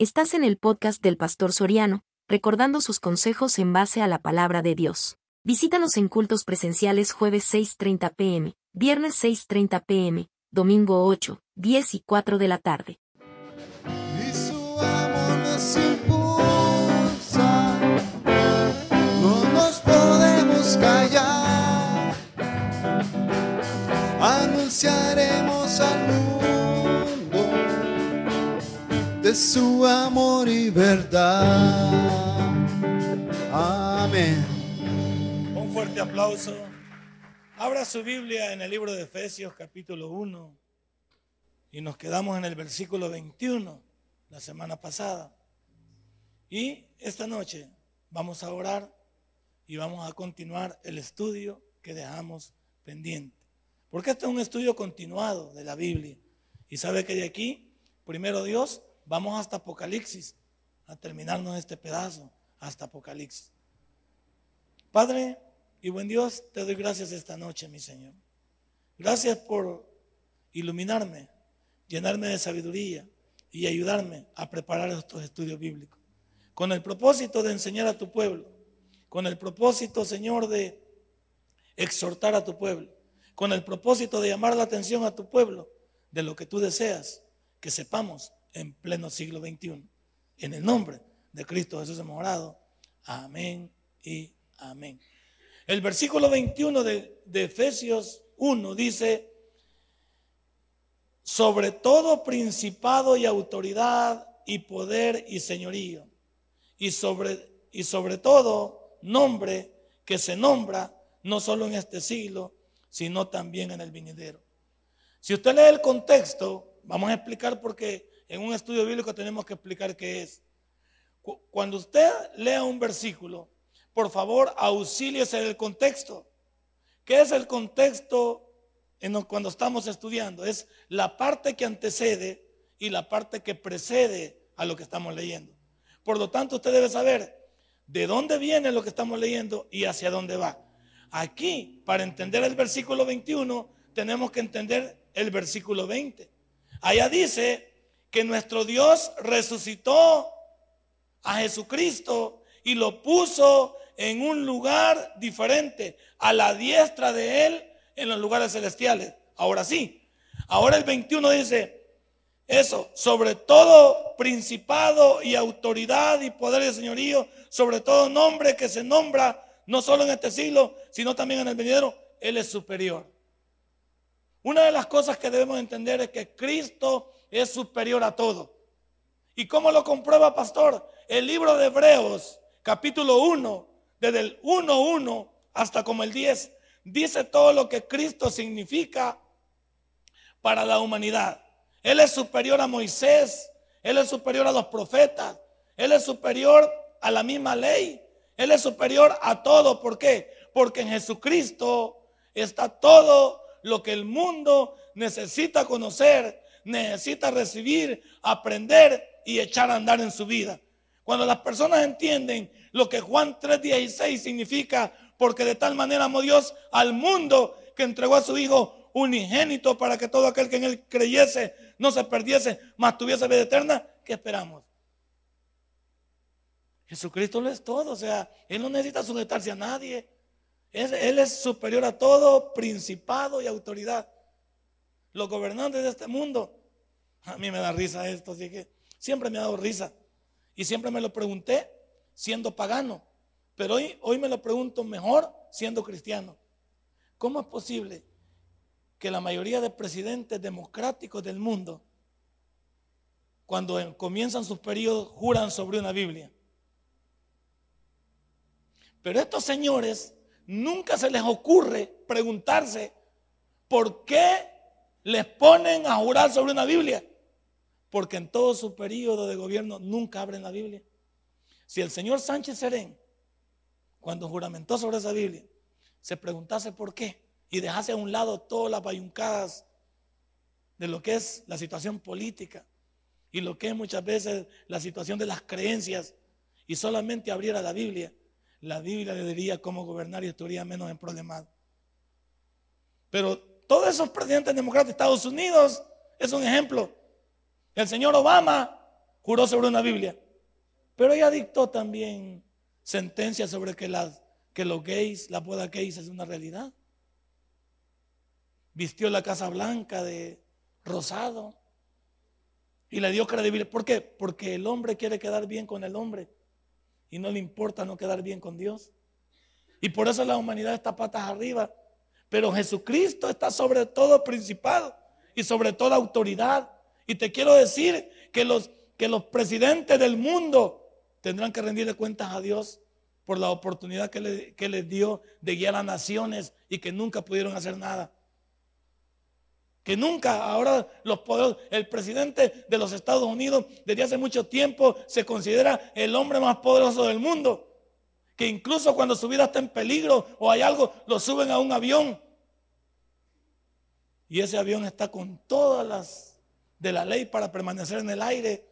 Estás en el podcast del Pastor Soriano, recordando sus consejos en base a la palabra de Dios. Visítanos en cultos presenciales jueves 6.30 pm, viernes 6.30 pm, domingo 8, 10 y 4 de la tarde. No nos podemos callar. Anunciaremos de su amor y verdad. Amén. Un fuerte aplauso. Abra su Biblia en el libro de Efesios capítulo 1 y nos quedamos en el versículo 21 la semana pasada. Y esta noche vamos a orar y vamos a continuar el estudio que dejamos pendiente. Porque este es un estudio continuado de la Biblia. Y sabe que de aquí, primero Dios, vamos hasta Apocalipsis, a terminarnos este pedazo, hasta Apocalipsis. Padre y buen Dios, te doy gracias esta noche, mi Señor. Gracias por iluminarme, llenarme de sabiduría y ayudarme a preparar estos estudios bíblicos. Con el propósito de enseñar a tu pueblo, con el propósito, Señor, de exhortar a tu pueblo, con el propósito de llamar la atención a tu pueblo de lo que tú deseas que sepamos en pleno siglo XXI. En el nombre de Cristo Jesús hemos. Amén y amén. El versículo 21 de, de Efesios 1 dice, sobre todo principado y autoridad y poder y señorío, y sobre, y sobre todo nombre que se nombra no solo en este siglo, sino también en el venidero. Si usted lee el contexto, vamos a explicar por qué en un estudio bíblico tenemos que explicar qué es. Cuando usted lea un versículo, por favor, auxíliese del contexto. ¿Qué es el contexto en cuando estamos estudiando? Es la parte que antecede y la parte que precede a lo que estamos leyendo. Por lo tanto, usted debe saber de dónde viene lo que estamos leyendo y hacia dónde va. Aquí, para entender el versículo 21, tenemos que entender el versículo 20. Allá dice que nuestro Dios resucitó a Jesucristo y lo puso en un lugar diferente, a la diestra de Él en los lugares celestiales. Ahora sí, ahora el 21 dice, eso, sobre todo principado y autoridad y poder de señorío, sobre todo nombre que se nombra no solo en este siglo, sino también en el venidero, Él es superior. Una de las cosas que debemos entender es que Cristo es superior a todo. ¿Y cómo lo comprueba, pastor? El libro de Hebreos, capítulo 1, desde el 1.1 hasta como el 10, dice todo lo que Cristo significa para la humanidad. Él es superior a Moisés, Él es superior a los profetas, Él es superior a la misma ley, Él es superior a todo. ¿Por qué? Porque en Jesucristo está todo lo que el mundo necesita conocer necesita recibir, aprender y echar a andar en su vida. Cuando las personas entienden lo que Juan 3:16 significa, porque de tal manera amó Dios al mundo que entregó a su Hijo unigénito para que todo aquel que en él creyese no se perdiese, mas tuviese vida eterna, ¿qué esperamos? Jesucristo lo es todo, o sea, Él no necesita sujetarse a nadie. él es superior a todo principado y autoridad. Los gobernantes de este mundo a mí me da risa esto, así que siempre me ha dado risa. Y siempre me lo pregunté siendo pagano. Pero hoy, hoy me lo pregunto mejor siendo cristiano. ¿Cómo es posible que la mayoría de presidentes democráticos del mundo, cuando comienzan sus periodos, juran sobre una Biblia? Pero estos señores nunca se les ocurre preguntarse por qué les ponen a jurar sobre una Biblia. Porque en todo su periodo de gobierno nunca abren la Biblia. Si el señor Sánchez Serén, cuando juramentó sobre esa Biblia, se preguntase por qué y dejase a un lado todas las bayuncadas de lo que es la situación política y lo que es muchas veces la situación de las creencias y solamente abriera la Biblia, la Biblia le diría cómo gobernar y estaría menos en. Pero todos esos presidentes democráticos de Estados Unidos es un ejemplo. El señor Obama juró sobre una Biblia. Pero ella dictó también sentencias sobre que, las, que los gays, la boda gays es una realidad. Vistió la Casa Blanca de rosado y le dio credibilidad. ¿Por qué? Porque el hombre quiere quedar bien con el hombre y no le importa no quedar bien con Dios. Y por eso la humanidad está patas arriba. Pero Jesucristo está sobre todo principado y sobre toda autoridad. Y te quiero decir que los, que los presidentes del mundo tendrán que rendirle cuentas a Dios por la oportunidad que, le, que les dio de guiar a naciones y que nunca pudieron hacer nada. Que nunca, ahora los poderes, el presidente de los Estados Unidos desde hace mucho tiempo se considera el hombre más poderoso del mundo. Que incluso cuando su vida está en peligro o hay algo, lo suben a un avión. Y ese avión está con todas las de la ley para permanecer en el aire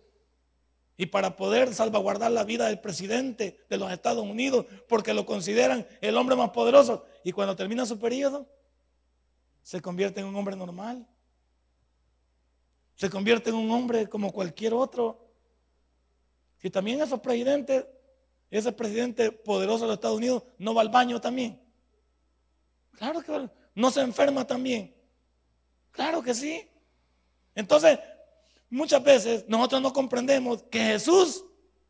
y para poder salvaguardar la vida del presidente de los Estados Unidos, porque lo consideran el hombre más poderoso. Y cuando termina su periodo, se convierte en un hombre normal. Se convierte en un hombre como cualquier otro. Y también esos presidentes, ese presidente poderoso de los Estados Unidos, no va al baño también. Claro que no se enferma también. Claro que sí. Entonces, muchas veces nosotros no comprendemos que Jesús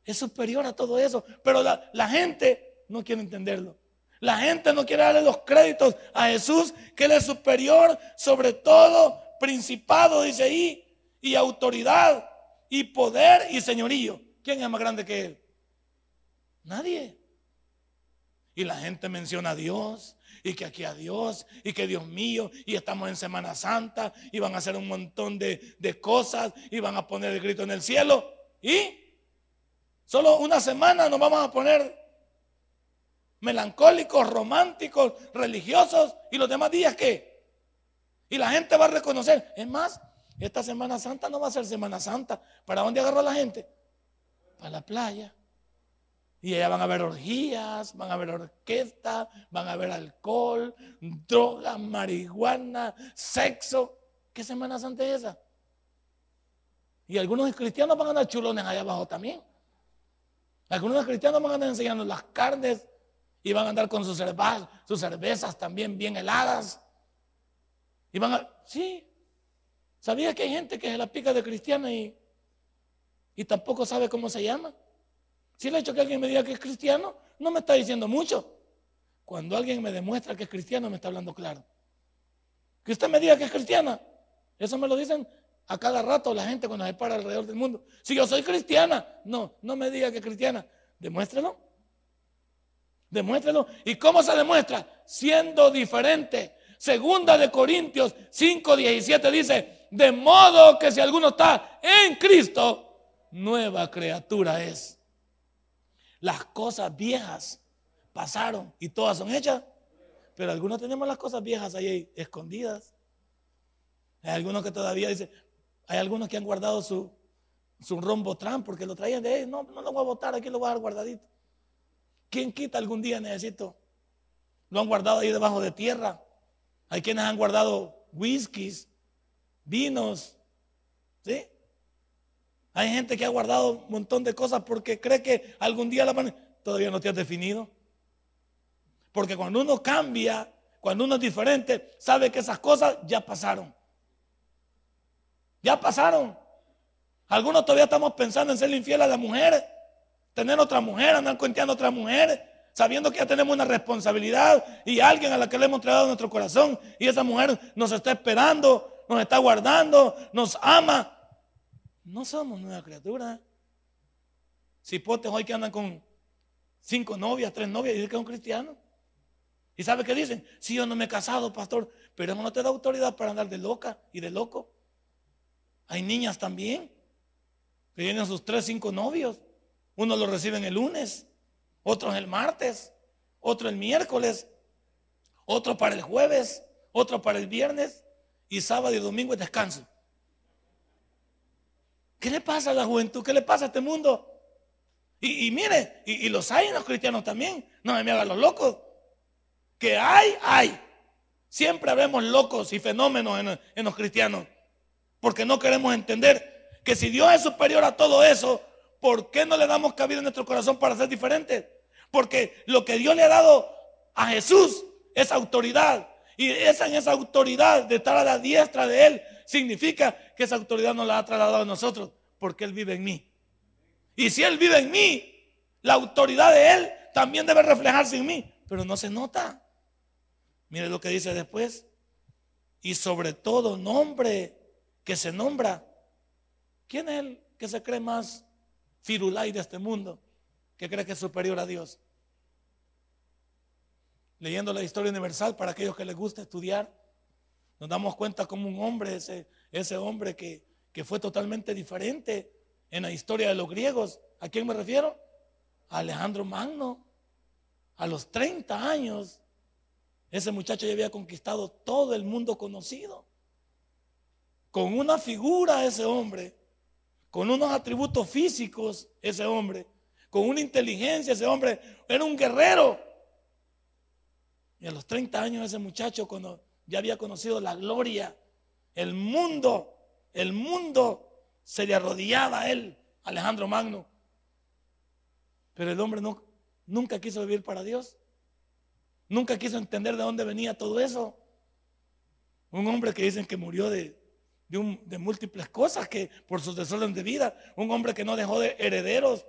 es superior a todo eso, pero la, gente no quiere entenderlo. La gente no quiere darle los créditos a Jesús, que Él es superior sobre todo, principado, dice ahí, y autoridad, y poder y señorío. ¿Quién es más grande que Él? Nadie. Y la gente menciona a Dios, y que aquí a Dios y que Dios mío y estamos en Semana Santa y van a hacer un montón de, de cosas y van a poner el grito en el cielo y solo una semana nos vamos a poner melancólicos, románticos, religiosos y los demás días qué? Y la gente va a reconocer, es más, esta Semana Santa no va a ser Semana Santa. ¿Para dónde agarró la gente? Para la playa. Y allá van a ver orgías, van a ver orquesta, van a ver alcohol, drogas, marihuana, sexo. ¿Qué Semana Santa es esa? Y algunos cristianos van a andar chulones allá abajo también. Algunos cristianos van a andar enseñando las carnes y van a andar con sus cervezas, sus cervezas también bien heladas. Y van a, sí, ¿sabía que hay gente que se la pica de cristiana y, y tampoco sabe cómo se llama? Si el hecho que alguien me diga que es cristiano, no me está diciendo mucho. Cuando alguien me demuestra que es cristiano, me está hablando claro. Que usted me diga que es cristiana, eso me lo dicen a cada rato la gente cuando se para alrededor del mundo. Si yo soy cristiana, no, no me diga que es cristiana, demuéstrelo. Demuéstrelo. ¿Y cómo se demuestra? Siendo diferente. Segunda de Corintios 5, 17 dice, de modo que si alguno está en Cristo, nueva criatura es. Las cosas viejas pasaron y todas son hechas. Pero algunos tenemos las cosas viejas ahí escondidas. Hay algunos que todavía dicen, hay algunos que han guardado su, su rombo tram porque lo traían de ahí. No, no lo voy a botar, aquí lo voy a dar guardadito. ¿Quién quita algún día necesito? Lo han guardado ahí debajo de tierra. Hay quienes han guardado whiskies, vinos, ¿sí? Hay gente que ha guardado un montón de cosas porque cree que algún día la van Todavía no te has definido. Porque cuando uno cambia, cuando uno es diferente, sabe que esas cosas ya pasaron. Ya pasaron. Algunos todavía estamos pensando en ser infiel a la mujer, tener otra mujer, andar cuenteando a otra mujer, sabiendo que ya tenemos una responsabilidad y alguien a la que le hemos entregado nuestro corazón y esa mujer nos está esperando, nos está guardando, nos ama no somos nueva criatura. Cipotes hoy que andan con cinco novias, tres novias, y dicen que es un cristiano. ¿Y sabe qué dicen? Si yo no me he casado, pastor, pero no te da autoridad para andar de loca y de loco. Hay niñas también que tienen sus tres, cinco novios. Uno lo reciben el lunes, otro el martes, otro el miércoles, otro para el jueves, otro para el viernes y sábado y domingo es descanso. ¿Qué le pasa a la juventud? ¿Qué le pasa a este mundo? Y, mire, y, los hay en los cristianos también. No me hagan los locos. Que hay, hay. Siempre vemos locos y fenómenos en, los cristianos. Porque no queremos entender que si Dios es superior a todo eso, ¿por qué no le damos cabida en nuestro corazón para ser diferentes? Porque lo que Dios le ha dado a Jesús es autoridad. Y esa en esa autoridad de estar a la diestra de Él significa que esa autoridad nos la ha trasladado a nosotros porque Él vive en mí. Y si Él vive en mí, la autoridad de Él también debe reflejarse en mí, pero no se nota. Mire lo que dice después. Y sobre todo nombre que se nombra. ¿Quién es el que se cree más firulay de este mundo? Que cree que es superior a Dios. Leyendo la historia universal para aquellos que les gusta estudiar, nos damos cuenta como un hombre, ese, ese hombre que, que fue totalmente diferente en la historia de los griegos. ¿A quién me refiero? Alejandro Magno. A los 30 años, ese muchacho ya había conquistado todo el mundo conocido. Con una figura ese hombre, con unos atributos físicos ese hombre, con una inteligencia ese hombre, era un guerrero. Y a los 30 años ese muchacho cuando ya había conocido la gloria, el mundo, el mundo se le arrodillaba a él, Alejandro Magno. Pero el hombre no, nunca quiso vivir para Dios. Nunca quiso entender de dónde venía todo eso. Un hombre que dicen que murió de, múltiples cosas que por sus desorden de vida. Un hombre que no dejó de herederos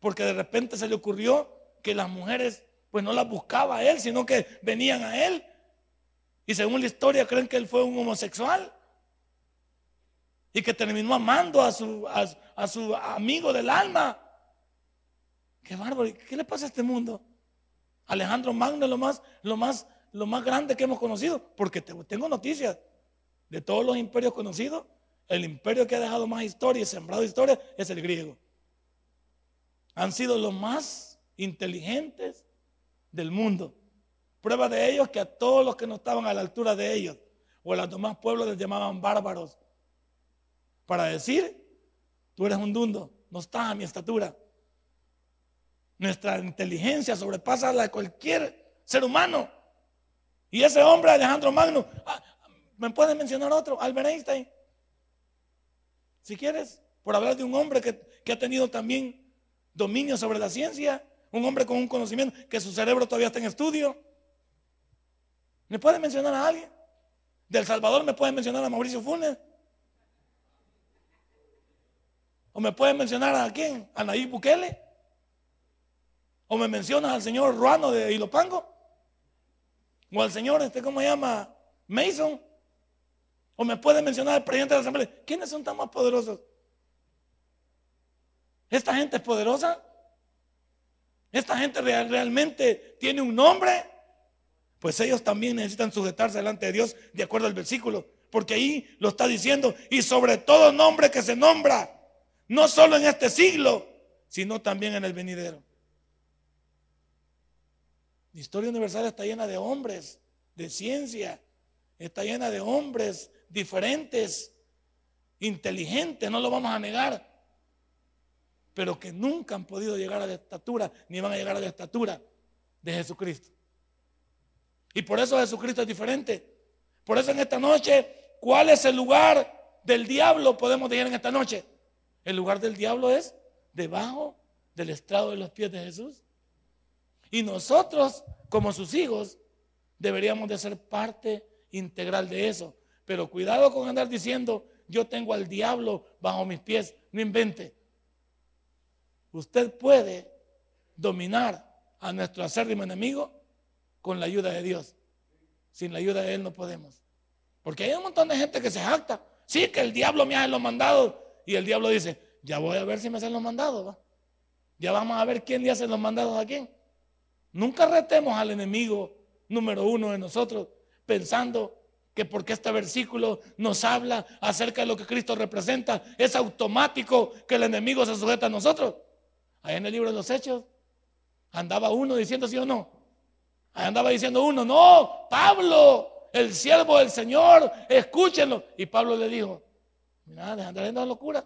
porque de repente se le ocurrió que las mujeres pues no las buscaba a él, sino que venían a él. Y según la historia creen que él fue un homosexual. Y que terminó amando a su, a su amigo del alma. Qué bárbaro. ¿Qué le pasa a este mundo? Alejandro Magno es lo más, lo más, lo más grande que hemos conocido, porque tengo noticias de todos los imperios conocidos. El imperio que ha dejado más historia y sembrado historia es el griego. Han sido los más inteligentes del mundo. Prueba de ellos que a todos los que no estaban a la altura de ellos o a los demás pueblos les llamaban bárbaros. Para decir, tú eres un dundo, no estás a mi estatura. Nuestra inteligencia sobrepasa la de cualquier ser humano. Y ese hombre, Alejandro Magno, ah, ¿me puedes mencionar otro? Albert Einstein. Si quieres, por hablar de un hombre que, que ha tenido también dominio sobre la ciencia, un hombre con un conocimiento que su cerebro todavía está en estudio. ¿Me puede mencionar a alguien? Del Salvador me pueden mencionar a Mauricio Funes. ¿O me pueden mencionar a quién? A Nayib Bukele. O me mencionas al señor Ruano de Ilopango. O al señor, este, ¿cómo se llama? Mason. O me puede mencionar al presidente de la Asamblea. ¿Quiénes son tan más poderosos? ¿Esta gente es poderosa? ¿Esta gente realmente tiene un nombre? Pues ellos también necesitan sujetarse delante de Dios de acuerdo al versículo. Porque ahí lo está diciendo. Y sobre todo nombre que se nombra. No solo en este siglo, sino también en el venidero. La historia universal está llena de hombres, de ciencia, está llena de hombres diferentes, inteligentes, no lo vamos a negar, pero que nunca han podido llegar a la estatura, ni van a llegar a la estatura de Jesucristo. Y por eso Jesucristo es diferente. Por eso en esta noche, ¿cuál es el lugar del diablo? Podemos decir en esta noche. El lugar del diablo es debajo del estrado de los pies de Jesús. Y nosotros, como sus hijos, deberíamos de ser parte integral de eso. Pero cuidado con andar diciendo, yo tengo al diablo bajo mis pies. No invente. Usted puede dominar a nuestro acérrimo enemigo con la ayuda de Dios. Sin la ayuda de Él no podemos. Porque hay un montón de gente que se jacta. Sí, que el diablo me hace los mandados. Y el diablo dice, ya voy a ver si me hacen los mandados. Ya vamos a ver quién le hace los mandados a quién. Nunca retemos al enemigo número uno de nosotros pensando que porque este versículo nos habla acerca de lo que Cristo representa, es automático que el enemigo se sujeta a nosotros. Ahí en el libro de los Hechos andaba uno diciendo sí o no. Ahí andaba diciendo uno, no, Pablo, el siervo del Señor, escúchenlo. Y Pablo le dijo, deja de la locura.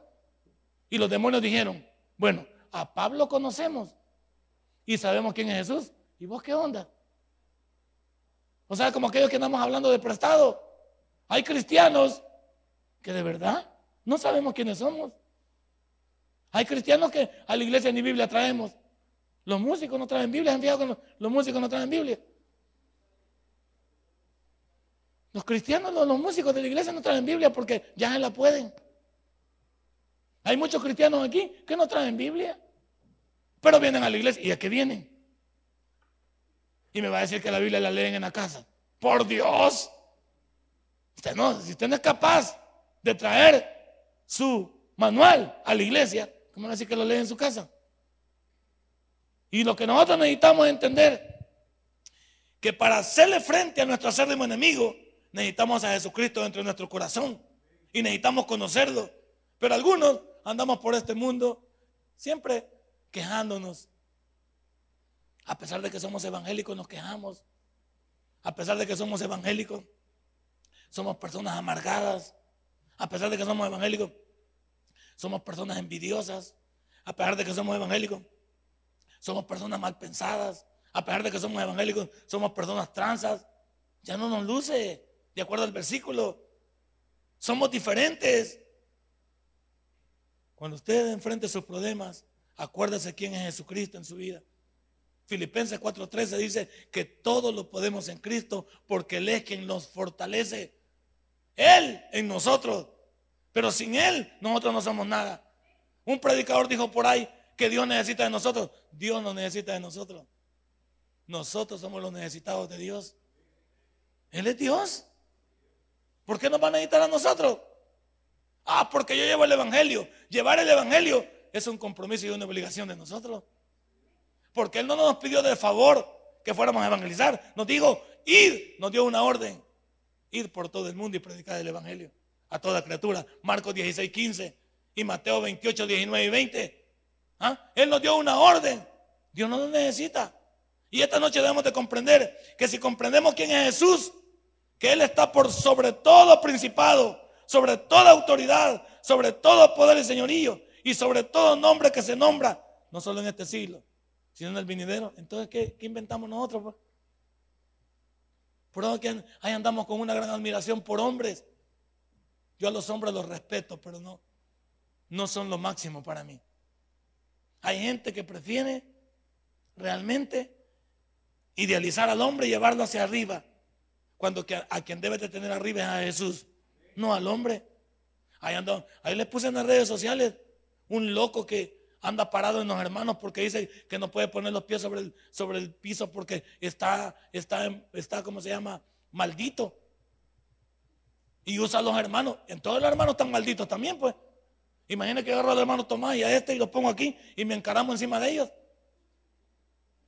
Y los demonios dijeron, bueno, a Pablo conocemos y sabemos quién es Jesús. ¿Y vos qué onda? O sea, como aquellos que andamos hablando de prestado. Hay cristianos que de verdad No sabemos quiénes somos. Hay cristianos que a la iglesia ni Biblia traemos. Los músicos no traen Biblia. ¿Han fijado que los, músicos no traen Biblia? Los cristianos, los, los músicos de la iglesia no traen Biblia porque ya se la pueden. Hay muchos cristianos aquí que no traen Biblia, pero vienen a la iglesia. ¿Y a qué vienen? Y me va a decir que la Biblia la leen en la casa. Por Dios. Usted no, si usted no es capaz de traer su manual a la iglesia, ¿cómo va a decir que lo lee en su casa? Y lo que nosotros necesitamos es entender que para hacerle frente a nuestro acérrimo enemigo, necesitamos a Jesucristo dentro de nuestro corazón y necesitamos conocerlo. Pero algunos andamos por este mundo siempre quejándonos. A pesar de que somos evangélicos, nos quejamos. A pesar de que somos evangélicos, somos personas amargadas. A pesar de que somos evangélicos, somos personas envidiosas. A pesar de que somos evangélicos, somos personas mal pensadas. A pesar de que somos evangélicos, somos personas transas. Ya no nos luce, de acuerdo al versículo. Somos diferentes. Cuando usted enfrente sus problemas, acuérdese quién es Jesucristo en su vida. Filipenses 4:13 dice que todo lo podemos en Cristo porque Él es quien nos fortalece. Él en nosotros. Pero sin Él nosotros no somos nada. Un predicador dijo por ahí que Dios necesita de nosotros. Dios no necesita de nosotros. Nosotros somos los necesitados de Dios. Él es Dios. ¿Por qué nos va a necesitar a nosotros? Ah, porque yo llevo el Evangelio. Llevar el Evangelio es un compromiso y una obligación de nosotros. Porque Él no nos pidió de favor que fuéramos a evangelizar. Nos dijo, ir, nos dio una orden. Ir por todo el mundo y predicar el Evangelio a toda criatura. Marcos 16, 15 y Mateo 28, 19 y 20. ¿Ah? Él nos dio una orden. Dios no nos necesita. Y esta noche debemos de comprender que si comprendemos quién es Jesús, que Él está por sobre todo principado, sobre toda autoridad, sobre todo poder y señorío, y sobre todo nombre que se nombra, no solo en este siglo, sino en el vinidero. Entonces, ¿qué, inventamos nosotros? Pues? Por eso que ahí andamos con una gran admiración por hombres. Yo a los hombres los respeto, pero no, no son lo máximo para mí. Hay gente que prefiere realmente idealizar al hombre y llevarlo hacia arriba cuando a quien debe de tener arriba es a Jesús, no al hombre. Ahí, ando, ahí les puse en las redes sociales un loco que anda parado en los hermanos porque dice que no puede poner los pies sobre el, sobre el piso porque está, está, está, ¿cómo se llama? Maldito. Y usa a los hermanos. En todos los hermanos están malditos también, pues. Imagina que agarro al hermano Tomás y a este y lo pongo aquí y me encaramo encima de ellos.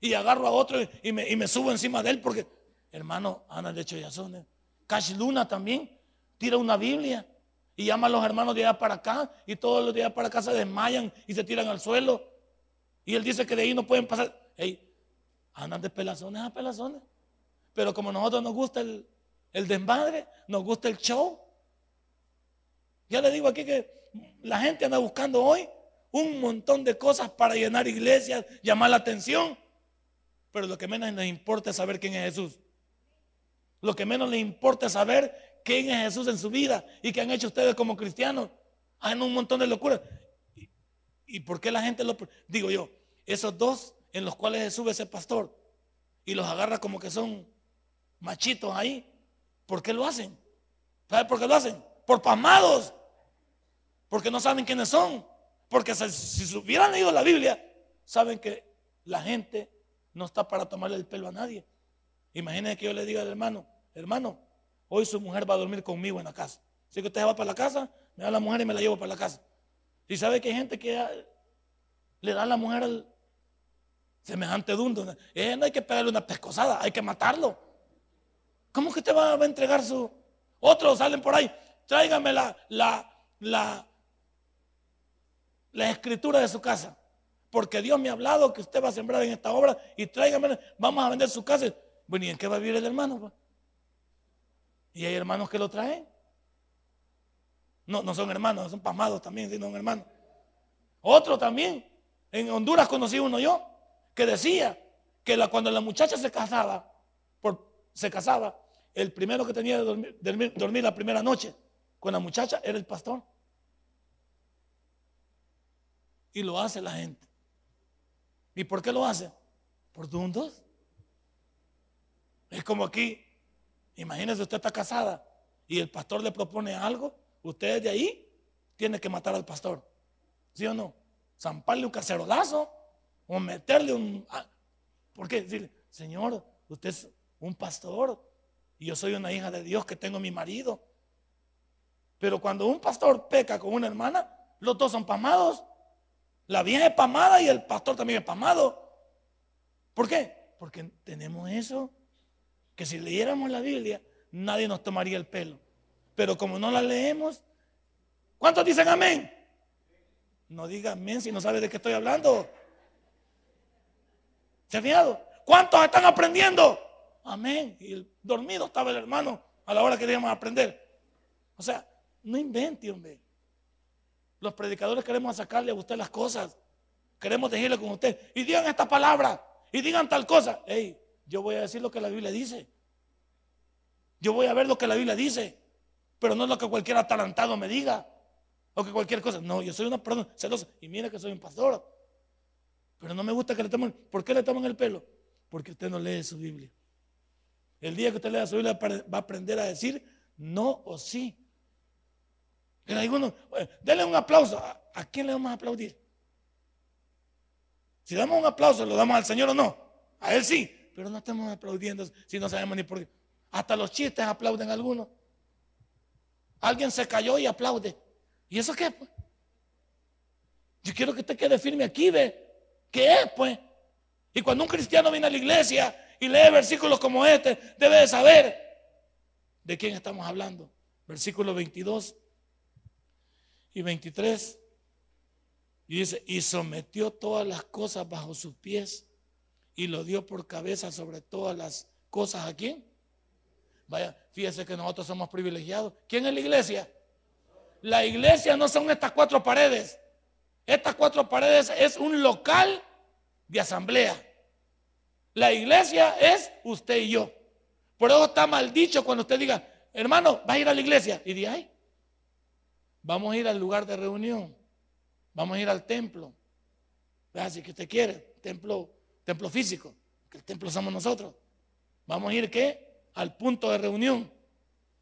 Y agarro a otro y me, y me subo encima de él porque hermano Ana de Choyazones. Cash Luna también tira una Biblia y llama a los hermanos de allá para acá y todos los de allá para acá se desmayan y se tiran al suelo. Y él dice que de ahí no pueden pasar. Hey, andan de pelazones a pelazones. Pero como a nosotros nos gusta el, el desmadre, nos gusta el show. Ya le digo aquí que la gente anda buscando hoy un montón de cosas para llenar iglesias, llamar la atención. Pero lo que menos nos importa es saber quién es Jesús. Lo que menos les importa es saber quién es Jesús en su vida y qué han hecho ustedes como cristianos. Hay un montón de locuras. ¿Y, por qué la gente lo... Digo yo, esos dos en los cuales Jesús es el pastor y los agarra como que son machitos ahí, ¿por qué lo hacen? ¿Sabe por qué lo hacen? Por pasmados. Porque no saben quiénes son. Porque si, hubieran leído la Biblia, saben que la gente no está para tomarle el pelo a nadie. Imagínense que yo le diga al hermano, hermano, hoy su mujer va a dormir conmigo en la casa. Así que usted va para la casa, me da la mujer y me la llevo para la casa. Y sabe que hay gente que le da a la mujer el semejante dundo. Eh, no hay que pegarle una pescosada, hay que matarlo. ¿Cómo que usted va a entregar su... Otros salen por ahí, tráigame la, la, la escritura de su casa. Porque Dios me ha hablado que usted va a sembrar en esta obra y tráigame, vamos a vender su casa. Bueno, ¿y en qué va a vivir el hermano? Pues? Y hay hermanos que lo traen. No, no son hermanos, son pasmados también, sino un hermano. Otro también. En Honduras conocí uno yo que decía que cuando la muchacha se casaba, por, se casaba, el primero que tenía de dormir, dormir, la primera noche con la muchacha era el pastor. Y lo hace la gente. ¿Y por qué lo hace? Por dos. Es como aquí, imagínese usted está casada y el pastor le propone algo, usted de ahí tiene que matar al pastor. ¿Sí o no? Zamparle un cacerolazo o meterle un... Ah, ¿Por qué? Decirle, Señor, usted es un pastor y yo soy una hija de Dios que tengo mi marido. Pero cuando un pastor peca con una hermana, los dos son pamados. La vieja es pamada y el pastor también es pamado. ¿Por qué? Porque tenemos eso, que si leyéramos la Biblia, nadie nos tomaría el pelo. Pero como no la leemos, ¿cuántos dicen amén? No diga amén si no sabe de qué estoy hablando. ¿Se ha fijado? ¿Cuántos están aprendiendo? Amén. Y el dormido estaba el hermano a la hora que queríamos aprender. O sea, no invente, hombre. Los predicadores queremos sacarle a usted las cosas. Queremos decirle con usted. Y digan esta palabra. Y digan tal cosa. Hey, yo voy a decir lo que la Biblia dice. Yo voy a ver lo que la Biblia dice. Pero no lo que cualquier atalantado me diga. O que cualquier cosa. No, yo soy una persona celosa. Y mira que soy un pastor. Pero no me gusta que le tomen. ¿Por qué le toman el pelo? Porque usted no lee su Biblia. El día que usted lea su Biblia va a aprender a decir no o sí. En algunos, denle un aplauso. ¿A, quién le vamos a aplaudir? Si damos un aplauso, ¿lo damos al Señor o no? A Él sí, pero no estamos aplaudiendo si no sabemos ni por qué. Hasta los chistes aplauden algunos. Alguien se cayó y aplaude. ¿Y eso qué? Pues? Yo quiero que usted quede firme aquí, ve. ¿Qué es, pues? Y cuando un cristiano viene a la iglesia y lee versículos como este, debe de saber de quién estamos hablando. Versículo 22 y 23. Y dice, y sometió todas las cosas bajo sus pies y lo dio por cabeza sobre todas las cosas a quién. Vaya, fíjese que nosotros somos privilegiados. ¿Quién es la iglesia? La iglesia no son estas cuatro paredes. Estas cuatro paredes es un local de asamblea. La iglesia es usted y yo. Por eso está mal cuando usted diga, hermano, va a ir a la iglesia. Y dice, ay, vamos a ir al lugar de reunión. Vamos a ir al templo. Así que usted quiere, templo, templo físico, que el templo somos nosotros. Vamos a ir qué? Al punto de reunión.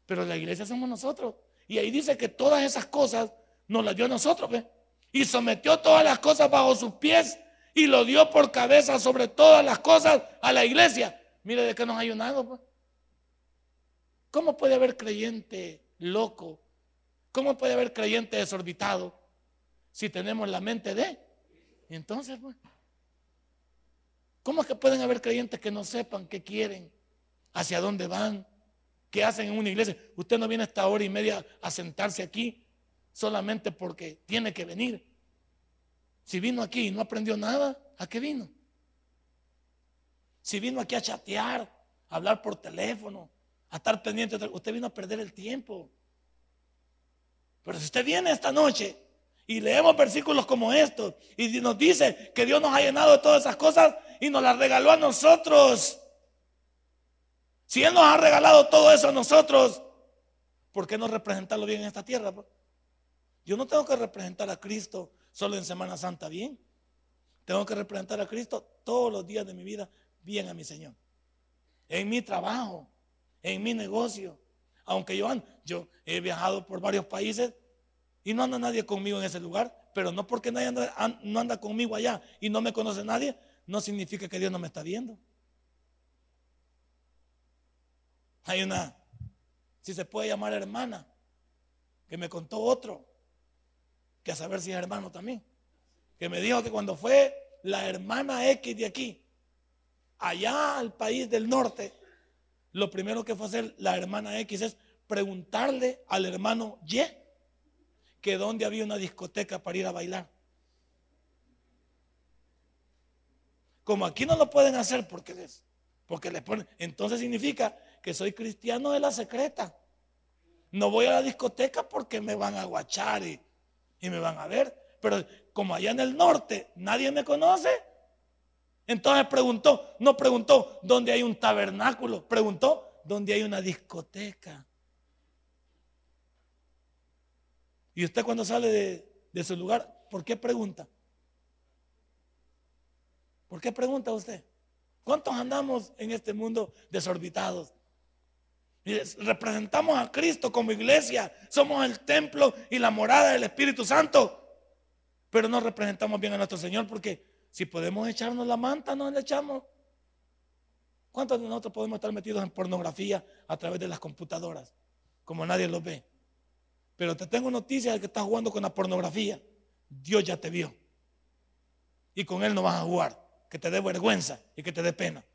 Pero la iglesia somos nosotros. Y ahí dice que todas esas cosas nos las dio a nosotros. ¿ve? Y sometió todas las cosas bajo sus pies y lo dio por cabeza sobre todas las cosas a la iglesia. Mire de qué nos ha ayunado. Pues. ¿Cómo puede haber creyente loco? ¿Cómo puede haber creyente desorbitado si tenemos la mente de? Entonces, ¿cómo es que pueden haber creyentes que no sepan qué quieren, hacia dónde van, qué hacen en una iglesia? Usted no viene esta hora y media a sentarse aquí solamente porque tiene que venir. Si vino aquí y no aprendió nada, ¿a qué vino? Si vino aquí a chatear, a hablar por teléfono, a estar pendiente, usted vino a perder el tiempo. Pero si usted viene esta noche y leemos versículos como estos y nos dice que Dios nos ha llenado de todas esas cosas y nos las regaló a nosotros. Si Él nos ha regalado todo eso a nosotros, ¿por qué no representarlo bien en esta tierra? Yo no tengo que representar a Cristo solo en Semana Santa bien. Tengo que representar a Cristo todos los días de mi vida bien a mi Señor. En mi trabajo, en mi negocio. Aunque yo, yo he viajado por varios países y no anda nadie conmigo en ese lugar, pero no porque nadie no anda conmigo allá y no me conoce nadie, no significa que Dios no me está viendo. Hay una, si se puede llamar hermana, que me contó otro, que a saber si es hermano también, que me dijo que cuando fue la hermana X de aquí, allá al país del norte, lo primero que fue hacer la hermana X es preguntarle al hermano Y que dónde había una discoteca para ir a bailar. Como aquí no lo pueden hacer porque les, porque les ponen, entonces significa que soy cristiano de la secreta. No voy a la discoteca porque me van a guachar y, y me van a ver. Pero como allá en el norte nadie me conoce, entonces preguntó, no preguntó dónde hay un tabernáculo, preguntó dónde hay una discoteca. Y usted cuando sale de, su lugar, ¿por qué pregunta? ¿Por qué pregunta usted? ¿Cuántos andamos en este mundo desorbitados? representamos a Cristo como iglesia, somos el templo y la morada del Espíritu Santo, pero no representamos bien a nuestro Señor porque si podemos echarnos la manta, nos la echamos. ¿Cuántos de nosotros podemos estar metidos en pornografía a través de las computadoras? Como nadie lo ve. Pero te tengo noticias de que estás jugando con la pornografía. Dios ya te vio. Y con Él no vas a jugar. Que te dé vergüenza y que te dé pena.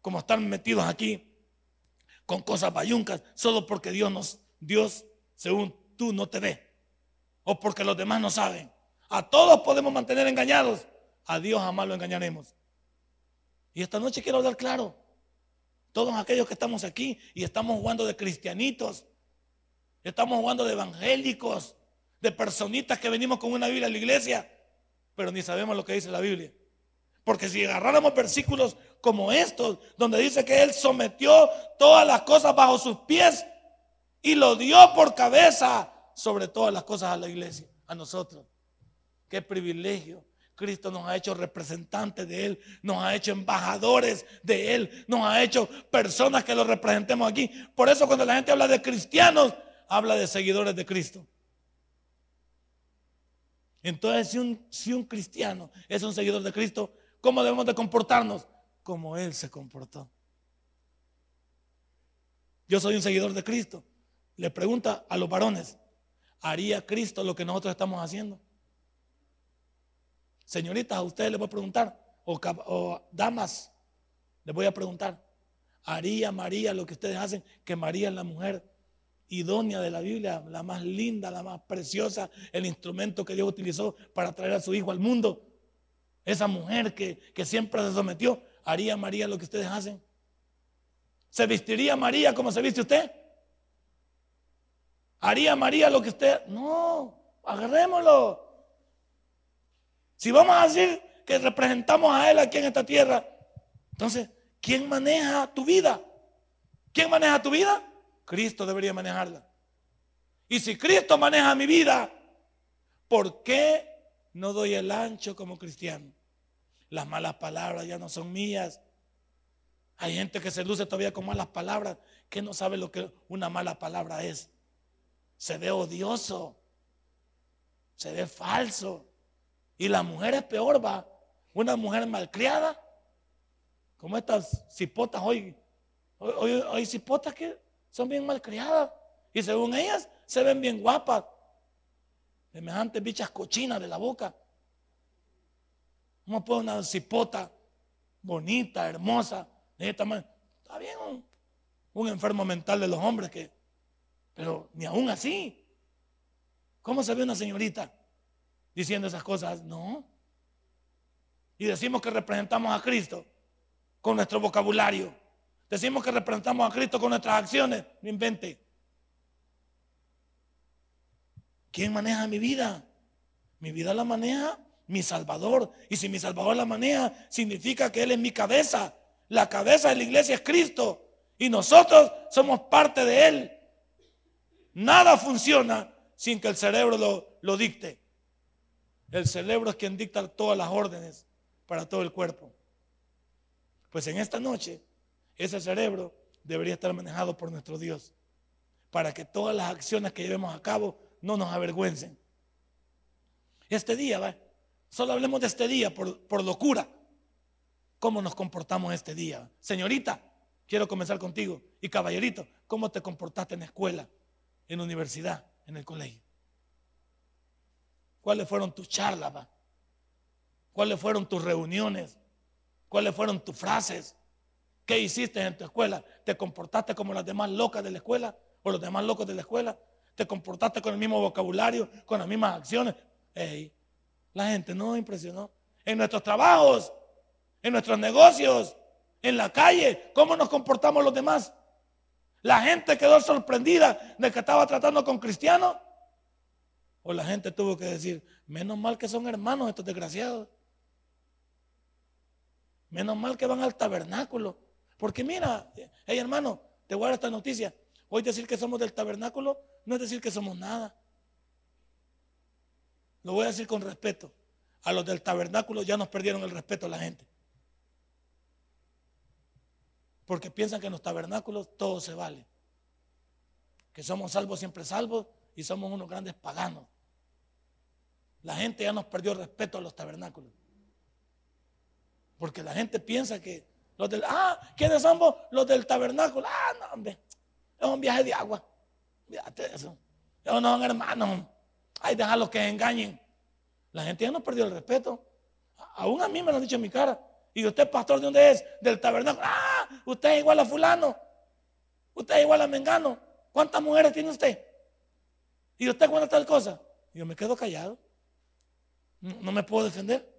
Como están metidos aquí con cosas bayuncas solo porque Dios Dios, según tú, no te ve. O porque los demás no saben. A todos podemos mantener engañados. A Dios jamás lo engañaremos. Y esta noche quiero hablar claro. Todos aquellos que estamos aquí y estamos jugando de cristianitos, estamos jugando de evangélicos, de personitas que venimos con una Biblia a la iglesia, pero ni sabemos lo que dice la Biblia. Porque si agarráramos versículos como estos, donde dice que Él sometió todas las cosas bajo sus pies y lo dio por cabeza sobre todas las cosas a la iglesia, a nosotros. Qué privilegio. Cristo nos ha hecho representantes de Él, nos ha hecho embajadores de Él, nos ha hecho personas que lo representemos aquí. Por eso cuando la gente habla de cristianos, habla de seguidores de Cristo. Entonces, si un, si un cristiano es un seguidor de Cristo, ¿cómo debemos de comportarnos? Como Él se comportó. Yo soy un seguidor de Cristo. Le pregunta a los varones, ¿haría Cristo lo que nosotros estamos haciendo? Señoritas, a ustedes les voy a preguntar, o, damas, les voy a preguntar, ¿haría María lo que ustedes hacen? Que María es la mujer idónea de la Biblia, la más linda, la más preciosa, el instrumento que Dios utilizó para traer a su hijo al mundo. Esa mujer que, que siempre se sometió, ¿haría María lo que ustedes hacen? ¿Se vestiría María como se viste usted? ¿Haría María lo que usted? No, agarrémoslo. Si vamos a decir que representamos a Él aquí en esta tierra, entonces, ¿quién maneja tu vida? ¿Quién maneja tu vida? Cristo debería manejarla. Y si Cristo maneja mi vida, ¿por qué no doy el ancho como cristiano? Las malas palabras ya no son mías. Hay gente que se luce todavía con malas palabras, que no sabe lo que una mala palabra es. Se ve odioso, se ve falso. Y la mujer es peor, va. Una mujer malcriada, como estas cipotas hoy. Hoy, hay cipotas que son bien malcriadas. Y según ellas, se ven bien guapas. Semejantes bichas cochinas de la boca. ¿Cómo puede una cipota bonita, hermosa, de esta manera? Está bien un, enfermo mental de los hombres que, pero ni aún así. ¿Cómo se ve una señorita? Diciendo esas cosas. No. Y decimos que representamos a Cristo con nuestro vocabulario. Decimos que representamos a Cristo con nuestras acciones. No invente. ¿Quién maneja mi vida? Mi vida la maneja mi Salvador. Y si mi Salvador la maneja, significa que Él es mi cabeza. La cabeza de la iglesia es Cristo. Y nosotros somos parte de Él. Nada funciona sin que el cerebro lo, lo dicte. El cerebro es quien dicta todas las órdenes para todo el cuerpo. Pues en esta noche, ese cerebro debería estar manejado por nuestro Dios, para que todas las acciones que llevemos a cabo no nos avergüencen. Este día, ¿va? solo hablemos de este día por, por locura. ¿Cómo nos comportamos este día? Señorita, quiero comenzar contigo. Y caballerito, ¿cómo te comportaste en la escuela, en la universidad, en el colegio? ¿Cuáles fueron tus charlas? ¿Cuáles fueron tus reuniones? ¿Cuáles fueron tus frases? ¿Qué hiciste en tu escuela? ¿Te comportaste como las demás locas de la escuela o los demás locos de la escuela? ¿Te comportaste con el mismo vocabulario, con las mismas acciones? la gente no impresionó. En nuestros trabajos, en nuestros negocios, en la calle, ¿cómo nos comportamos los demás? La gente quedó sorprendida de que estaba tratando con cristianos o la gente tuvo que decir, menos mal que son hermanos estos desgraciados. Menos mal que van al tabernáculo. Porque mira, hey hermano, te voy a dar esta noticia. Hoy decir que somos del tabernáculo no es decir que somos nada. Lo voy a decir con respeto. A los del tabernáculo ya nos perdieron el respeto a la gente. Porque piensan que en los tabernáculos todo se vale. Que somos salvos siempre salvos y somos unos grandes paganos. La gente ya nos perdió el respeto a los tabernáculos. Porque la gente piensa que los del, ah, ¿quiénes somos? Los del tabernáculo. Ah, no, hombre, es un viaje de agua. Fíjate eso. Ellos no son hermanos. Ay, déjalos que engañen. La gente ya nos perdió el respeto. Aún a mí me lo han dicho en mi cara. ¿Y usted, pastor, de dónde es? Del tabernáculo. Ah, usted es igual a fulano. Usted es igual a Mengano. ¿Cuántas mujeres tiene usted? ¿Y usted cuándo tal cosa? yo me quedo callado. No, me puedo defender.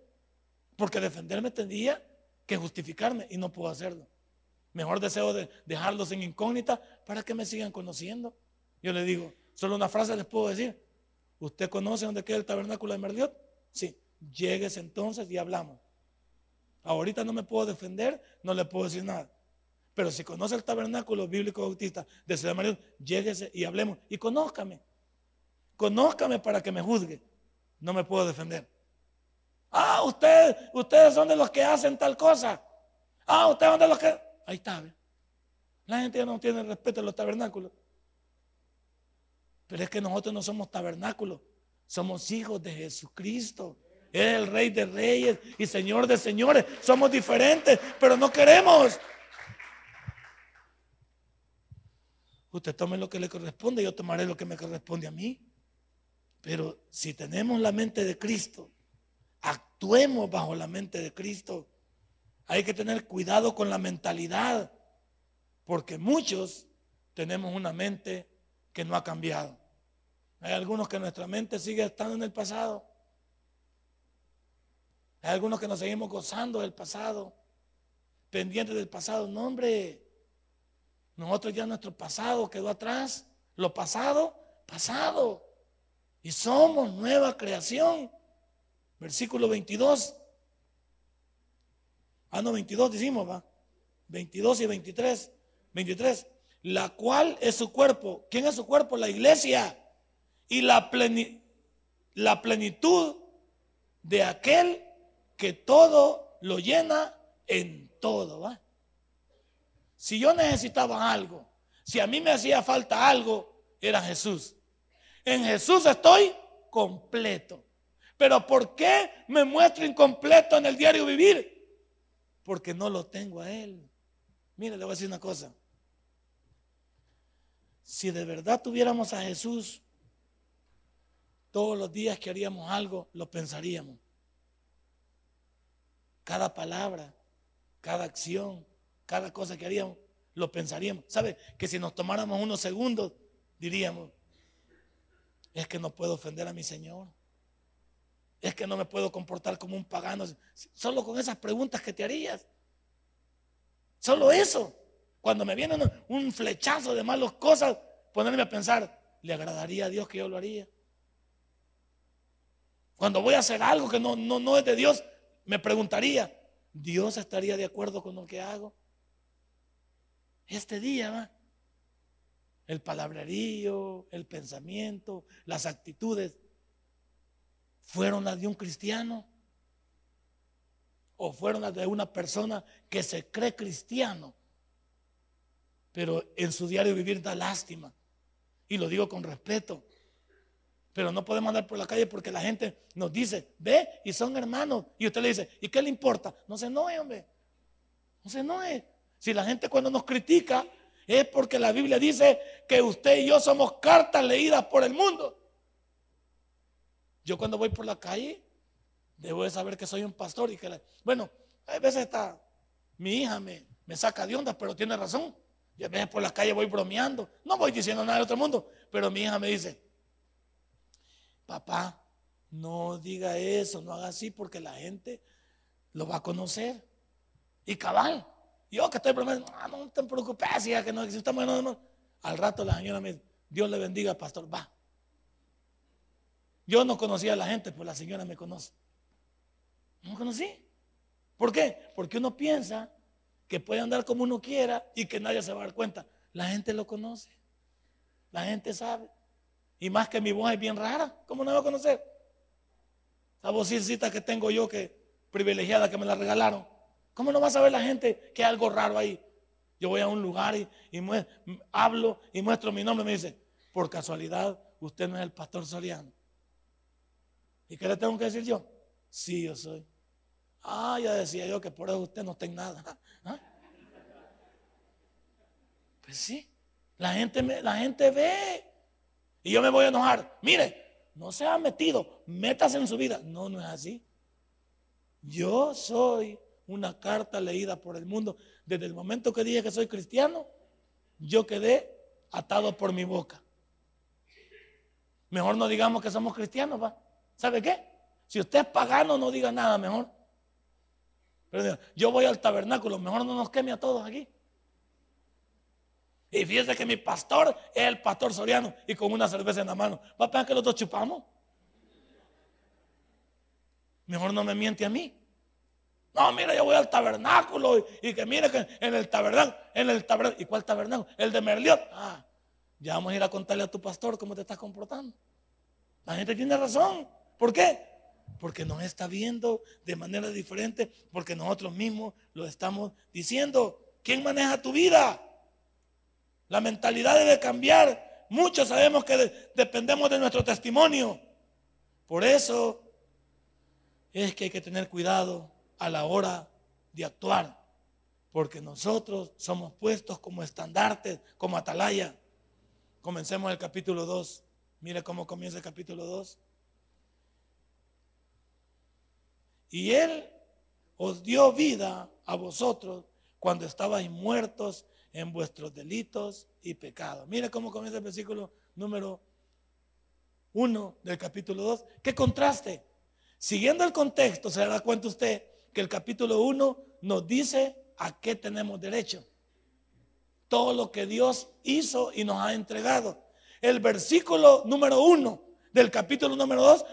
Porque defenderme tendría que justificarme y no puedo hacerlo. Mejor deseo de dejarlos en incógnita para que me sigan conociendo. Yo le digo, solo una frase les puedo decir. ¿Usted conoce dónde queda el tabernáculo de Merliot? Sí. Llegues entonces y hablamos. Ahorita no me puedo defender, no le puedo decir nada. Pero si conoce el tabernáculo bíblico bautista de Ciudad María, lléguese y hablemos. Y conózcame. Conózcame para que me juzgue. No me puedo defender. Ah, ustedes, ustedes son de los que hacen tal cosa. Ah, ustedes son de los que. Ahí está. La gente ya no tiene respeto a los tabernáculos. Pero es que nosotros no somos tabernáculos. Somos hijos de Jesucristo. Él es el rey de reyes y señor de señores. Somos diferentes, pero no queremos. Usted tome lo que le corresponde, yo tomaré lo que me corresponde a mí. Pero si tenemos la mente de Cristo, actuemos bajo la mente de Cristo. Hay que tener cuidado con la mentalidad, porque muchos tenemos una mente que no ha cambiado. Hay algunos que nuestra mente sigue estando en el pasado. Hay algunos que nos seguimos gozando del pasado, pendientes del pasado. No, hombre, nosotros ya nuestro pasado quedó atrás. Lo pasado, pasado. Y somos nueva creación. Versículo 22. Ah, no, 22 decimos, va. 22 y 23. 23. La cual es su cuerpo. ¿Quién es su cuerpo? La iglesia. Y la, la plenitud de aquel que todo lo llena en todo, ¿va? Si yo necesitaba algo, si a mí me hacía falta algo, era Jesús. En Jesús estoy completo. Pero ¿por qué me muestro incompleto en el diario vivir? Porque no lo tengo a Él. Mire, le voy a decir una cosa. Si de verdad tuviéramos a Jesús, todos los días que haríamos algo, lo pensaríamos. Cada palabra, cada acción, cada cosa que haríamos, lo pensaríamos. ¿Sabe? Que si nos tomáramos unos segundos, diríamos, es que no puedo ofender a mi Señor es que no me puedo comportar como un pagano. Solo con esas preguntas que te harías. Solo eso. Cuando me viene un flechazo de malas cosas, ponerme a pensar, ¿le agradaría a Dios que yo lo haría? Cuando voy a hacer algo que no, no, no es de Dios, me preguntaría, ¿Dios estaría de acuerdo con lo que hago? Este día, ¿va? el palabrerío, el pensamiento, las actitudes, fueron las de un cristiano o fueron las de una persona que se cree cristiano, pero en su diario vivir da lástima. Y lo digo con respeto. Pero no podemos andar por la calle porque la gente nos dice, ve, y son hermanos. Y usted le dice, ¿y qué le importa? No se enoje, hombre. No se enoje. Si la gente cuando nos critica es porque la Biblia dice que usted y yo somos cartas leídas por el mundo. Yo cuando voy por la calle, debo de saber que soy un pastor y que, bueno, a veces está, mi hija me, me saca de onda, pero tiene razón. Y a veces por la calle voy bromeando, no voy diciendo nada de otro mundo, pero mi hija me dice, papá, no diga eso, no haga así porque la gente lo va a conocer. Y cabal, yo que estoy bromeando, ah, no te preocupes, ya que no existamos nada Al rato la señora me dice, Dios le bendiga, pastor, va, yo no conocía a la gente, pues la señora me conoce. No conocí. ¿Por qué? Porque uno piensa que puede andar como uno quiera y que nadie se va a dar cuenta. La gente lo conoce. La gente sabe. Y más que mi voz es bien rara, ¿cómo no va a conocer? Esa vocecita que tengo yo, que privilegiada, que me la regalaron. ¿Cómo no va a saber la gente que hay algo raro ahí? Yo voy a un lugar y, hablo y muestro mi nombre. Me dice, por casualidad, usted no es el pastor Soriano. ¿Y qué le tengo que decir yo? Sí, yo soy. Ah, ya decía yo que por eso usted no está nada. ¿Ah? Pues sí, la gente, la gente ve. Y yo me voy a enojar. Mire, no se ha metido, métase en su vida. No, no es así. Yo soy una carta leída por el mundo. Desde el momento que dije que soy cristiano, yo quedé atado por mi boca. Mejor no digamos que somos cristianos, ¿va? ¿Sabe qué? Si usted es pagano, no diga nada mejor. Pero yo voy al tabernáculo, mejor no nos queme a todos aquí. Y fíjese que mi pastor es el pastor Soriano y con una cerveza en la mano. ¿Va a pensar que los dos chupamos? Mejor no me miente a mí. No, mira, yo voy al tabernáculo y, que mire que en el tabernáculo, en el tabernáculo, ¿y cuál tabernáculo? El de Merliot. Ah, ya vamos a ir a contarle a tu pastor cómo te estás comportando. La gente tiene razón. ¿Por qué? Porque nos está viendo de manera diferente, porque nosotros mismos lo estamos diciendo. ¿Quién maneja tu vida? La mentalidad debe cambiar. Muchos sabemos que dependemos de nuestro testimonio. Por eso es que hay que tener cuidado a la hora de actuar, porque nosotros somos puestos como estandartes, como atalaya. Comencemos el capítulo 2. Mire cómo comienza el capítulo 2. Y Él os dio vida a vosotros cuando estabais muertos en vuestros delitos y pecados. Mire cómo comienza el versículo número 1 del capítulo 2. ¿Qué contraste? Siguiendo el contexto, se da cuenta usted que el capítulo 1 nos dice a qué tenemos derecho. Todo lo que Dios hizo y nos ha entregado. El versículo número 1 del capítulo número 2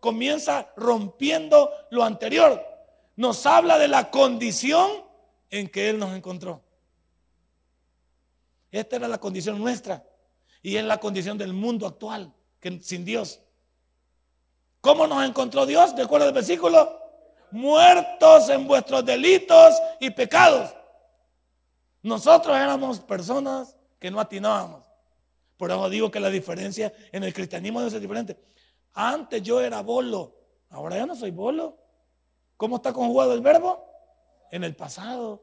comienza rompiendo lo anterior. Nos habla de la condición en que Él nos encontró. Esta era la condición nuestra y es la condición del mundo actual, sin Dios. ¿Cómo nos encontró Dios? De acuerdo al versículo, muertos en vuestros delitos y pecados. Nosotros éramos personas que no atinábamos. Por eso digo que la diferencia en el cristianismo ser diferente. Antes yo era bolo, ahora ya no soy bolo. ¿Cómo está conjugado el verbo? En el pasado.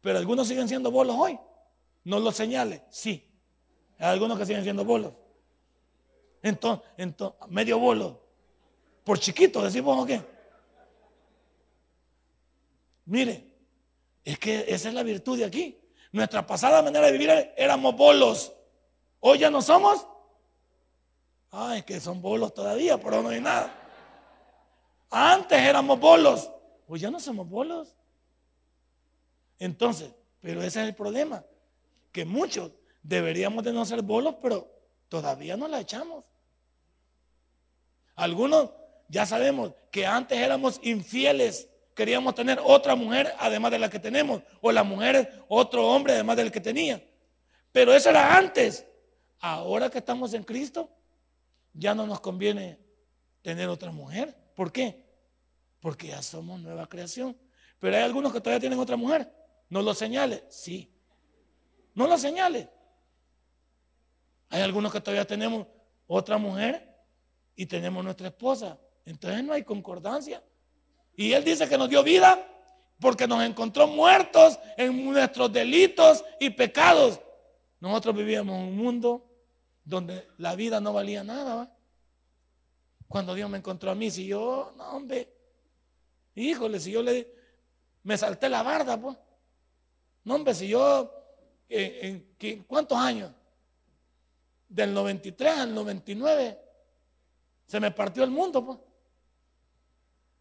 Pero algunos siguen siendo bolos hoy. No lo señale, sí. Hay algunos que siguen siendo bolos. Entonces, entonces medio bolo. Por chiquito, decimos o qué. Mire, es que esa es la virtud de aquí. Nuestra pasada manera de vivir éramos bolos. Hoy ya no somos. Ay, es que son bolos todavía, pero no hay nada. Antes éramos bolos. Hoy ya no somos bolos. Entonces, pero ese es el problema. Que muchos deberíamos de no ser bolos, pero todavía no la echamos. Algunos ya sabemos que antes éramos infieles queríamos tener otra mujer además de la que tenemos, o la mujer otro hombre además del que tenía. Pero eso era antes. Ahora que estamos en Cristo, ya no nos conviene tener otra mujer. ¿Por qué? Porque ya somos nueva creación. Pero hay algunos que todavía tienen otra mujer. ¿No lo señale? Sí. No lo señale. Hay algunos que todavía tenemos otra mujer y tenemos nuestra esposa. Entonces no hay concordancia. Y Él dice que nos dio vida porque nos encontró muertos en nuestros delitos y pecados. Nosotros vivíamos en un mundo donde la vida no valía nada. Cuando Dios me encontró a mí, si yo, no, hombre, híjole, si yo le, me salté la barda, pues. No, hombre, si yo, en, en ¿cuántos años? Del 93 al 99, se me partió el mundo, pues.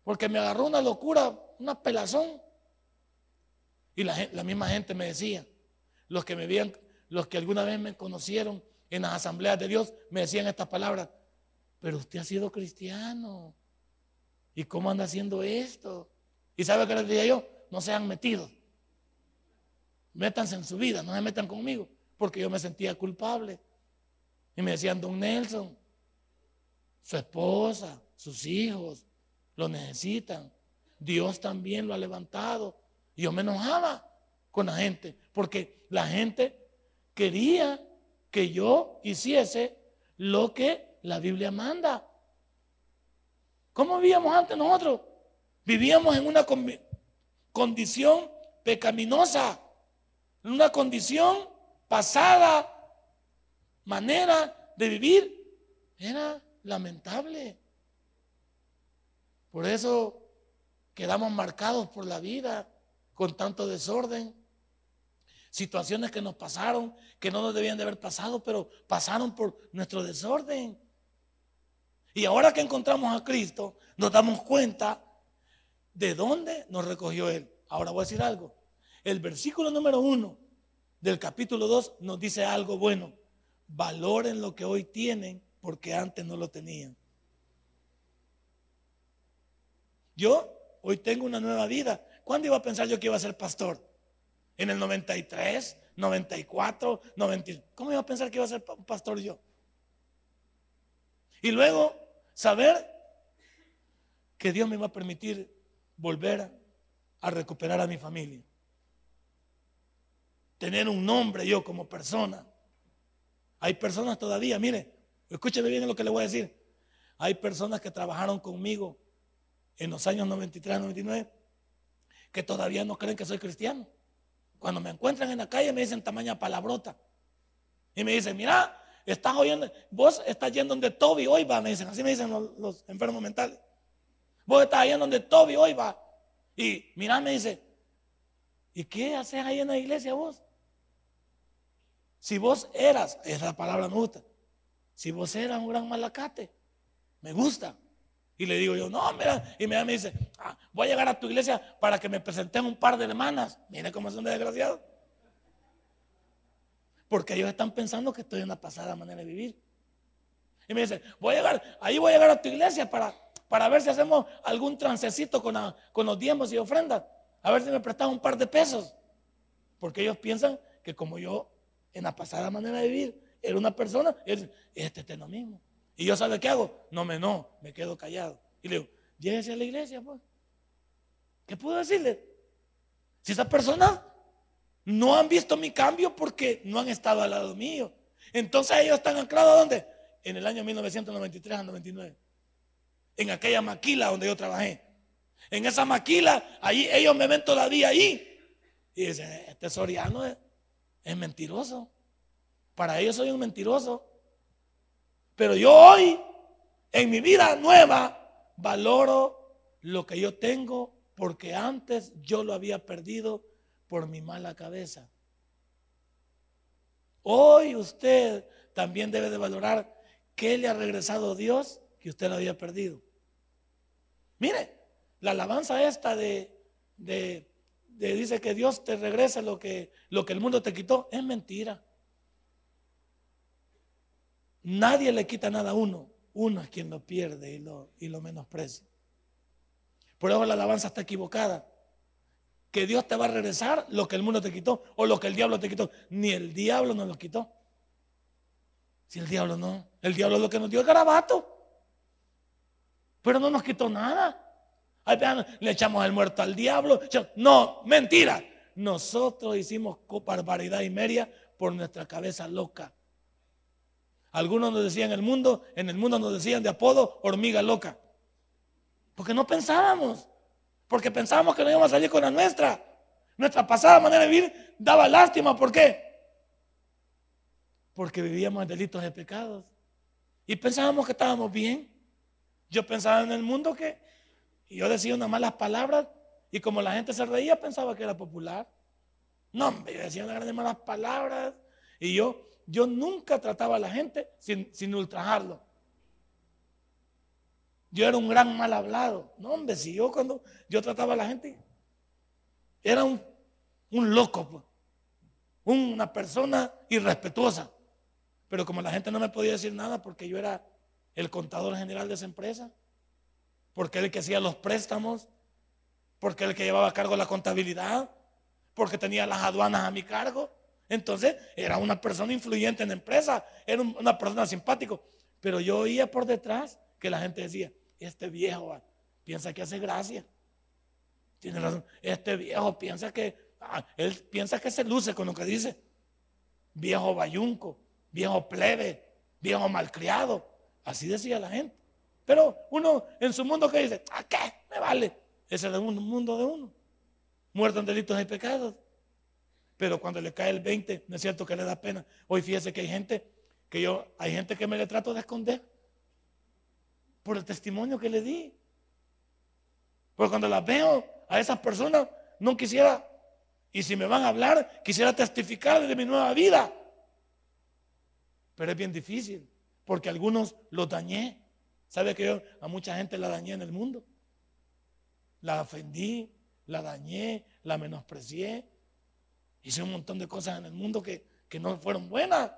Porque me agarró una locura, una pelazón. Y la, misma gente me decía, los que me veían, los que alguna vez me conocieron en las asambleas de Dios, me decían estas palabras, pero usted ha sido cristiano. ¿Y cómo anda haciendo esto? ¿Y sabe qué les decía yo? No sean metidos. Métanse en su vida, no se metan conmigo, porque yo me sentía culpable. Y me decían, don Nelson, su esposa, sus hijos, lo necesitan. Dios también lo ha levantado. Y yo me enojaba. con la gente, porque la gente quería que yo hiciese lo que la Biblia manda. ¿Cómo vivíamos antes nosotros? Vivíamos en una condición pecaminosa, en una condición pasada, manera de vivir. Era lamentable. Por eso quedamos marcados por la vida con tanto desorden. Situaciones que nos pasaron, que no nos debían de haber pasado, pero pasaron por nuestro desorden. Y ahora que encontramos a Cristo, nos damos cuenta de dónde nos recogió Él. Ahora voy a decir algo. El versículo número uno del capítulo 2 nos dice algo bueno. Valoren lo que hoy tienen porque antes no lo tenían. Yo hoy tengo una nueva vida. ¿Cuándo iba a pensar yo que iba a ser pastor? ¿En el 93, 94, 90? ¿Cómo iba a pensar que iba a ser pastor yo? Y luego saber que Dios me va a permitir volver a recuperar a mi familia. Tener un nombre yo como persona. Hay personas todavía, mire, escúcheme bien lo que le voy a decir. Hay personas que trabajaron conmigo en los años 93, 99, que todavía no creen que soy cristiano. Cuando me encuentran en la calle me dicen tamaña palabrota. Y me dicen, mira, estás oyendo, vos estás yendo donde Toby hoy va, me dicen, así me dicen los, enfermos mentales. Vos estás yendo donde Toby hoy va. Y mira, me dice, ¿y qué haces ahí en la iglesia vos? Si vos eras, esa palabra me gusta, si vos eras un gran malacate, me gusta. Y le digo yo, no, mira, y me dice, ah, voy a llegar a tu iglesia para que me presenten un par de hermanas. Mira cómo son de desgraciados. Porque ellos están pensando que estoy en una pasada manera de vivir. Y me dice, voy a llegar, ahí voy a llegar a tu iglesia para, para ver si hacemos algún transecito con, con los diezmos y ofrendas. A ver si me prestan un par de pesos. Porque ellos piensan que como yo en la pasada manera de vivir era una persona, este es lo mismo. Y yo, ¿sabe qué hago? No me no, me quedo callado. Y le digo, lléguese a la iglesia, pues. ¿Qué puedo decirle? Si esa persona no han visto mi cambio porque no han estado al lado mío. Entonces ellos están anclados ¿dónde? En el año 1993 al 99. En aquella maquila donde yo trabajé. En esa maquila, ahí ellos me ven todavía ahí. Y dicen, este soriano es mentiroso. Para ellos soy un mentiroso. Pero yo hoy, en mi vida nueva, valoro lo que yo tengo porque antes yo lo había perdido por mi mala cabeza. Hoy usted también debe de valorar qué le ha regresado Dios que usted lo había perdido. Mire, la alabanza esta de, de, dice que Dios te regresa lo que, lo que el mundo te quitó, es mentira. Nadie le quita nada a uno. Uno es quien lo pierde y lo, menosprecia. Por eso la alabanza está equivocada. Que Dios te va a regresar lo que el mundo te quitó o lo que el diablo te quitó. Ni el diablo nos lo quitó. Si el diablo no, el diablo es lo que nos dio el garabato. Pero no nos quitó nada. le echamos el muerto al diablo. No, mentira. Nosotros hicimos barbaridad y media por nuestra cabeza loca. Algunos nos decían el mundo, en el mundo nos decían de apodo hormiga loca. Porque no pensábamos. Porque pensábamos que no íbamos a salir con la nuestra. Nuestra pasada manera de vivir daba lástima. ¿Por qué? Porque vivíamos en delitos de pecados. Y pensábamos que estábamos bien. Yo pensaba en el mundo que yo decía unas malas palabras y como la gente se reía pensaba que era popular. No, yo decía unas grandes malas palabras y yo yo nunca trataba a la gente sin, ultrajarlo. Yo era un gran mal hablado. No, hombre, si yo cuando yo trataba a la gente, era un, loco, pues. una persona irrespetuosa. Pero como la gente no me podía decir nada porque yo era el contador general de esa empresa, porque el que hacía los préstamos, porque el que llevaba a cargo la contabilidad, porque tenía las aduanas a mi cargo, entonces era una persona influyente en la empresa, era una persona simpático. Pero yo oía por detrás que la gente decía, este viejo piensa que hace gracia. Tiene razón. Este viejo piensa que ah, él piensa que se luce con lo que dice. Viejo bayunco, viejo plebe, viejo malcriado. Así decía la gente. Pero uno en su mundo que dice, ¿a qué? Me vale. Ese es el mundo de uno. Muerto en delitos y pecados. Pero cuando le cae el 20, no es cierto que le da pena. Hoy fíjese que hay gente que yo, hay gente que me le trato de esconder por el testimonio que le di. Porque cuando las veo a esas personas, no quisiera, y si me van a hablar, quisiera testificar de mi nueva vida. Pero es bien difícil, porque algunos los dañé. ¿Sabe que yo a mucha gente la dañé en el mundo? La ofendí, la dañé, la menosprecié. Hice un montón de cosas en el mundo que, que no fueron buenas.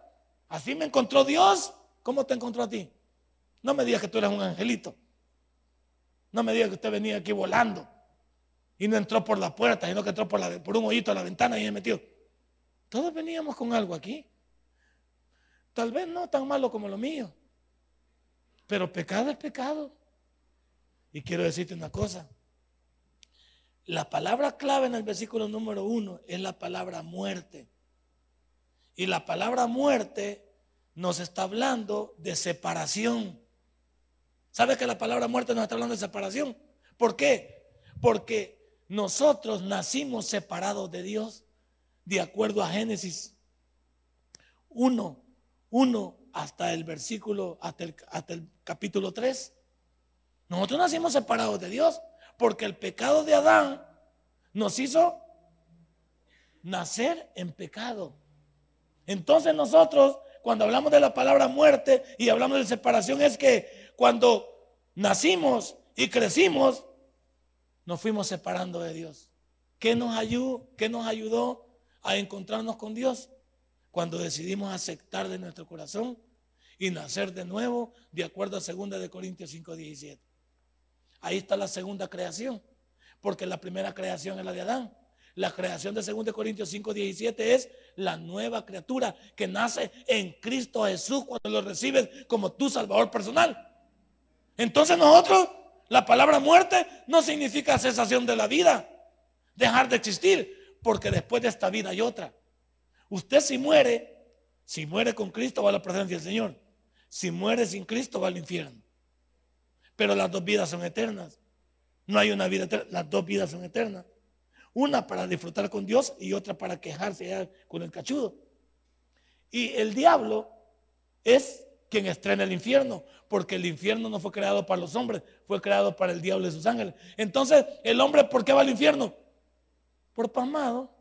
Así me encontró Dios. ¿Cómo te encontró a ti? No me digas que tú eres un angelito. No me digas que usted venía aquí volando y no entró por la puerta, sino que entró por, por un hoyito a la ventana y me metió. Todos veníamos con algo aquí. Tal vez no tan malo como lo mío, pero pecado es pecado. Y quiero decirte una cosa. La palabra clave en el versículo número uno es la palabra muerte. Y la palabra muerte nos está hablando de separación. ¿Sabe que la palabra muerte nos está hablando de separación? ¿Por qué? Porque nosotros nacimos separados de Dios de acuerdo a Génesis 1, 1 hasta el versículo, hasta el, hasta el capítulo 3. Nosotros nacimos separados de Dios porque el pecado de Adán nos hizo nacer en pecado. Entonces nosotros, cuando hablamos de la palabra muerte y hablamos de separación, es que cuando nacimos y crecimos, nos fuimos separando de Dios. ¿Qué nos ayudó? ¿Qué nos ayudó a encontrarnos con Dios? Cuando decidimos aceptar de nuestro corazón y nacer de nuevo, de acuerdo a 2 de Corintios 5:17. Ahí está la segunda creación, porque la primera creación es la de Adán. La creación de 2 Corintios 5:17 es la nueva criatura que nace en Cristo Jesús cuando lo recibes como tu Salvador personal. Entonces nosotros, la palabra muerte no significa cesación de la vida, dejar de existir, porque después de esta vida hay otra. Usted si muere, si muere con Cristo va a la presencia del Señor. Si muere sin Cristo va al infierno. Pero las dos vidas son eternas. No hay una vida eterna, las dos vidas son eternas. Una para disfrutar con Dios y otra para quejarse con el cachudo. Y el diablo es quien estrena el infierno, porque el infierno no fue creado para los hombres, fue creado para el diablo y sus ángeles. Entonces, ¿el hombre por qué va al infierno? Por pasmado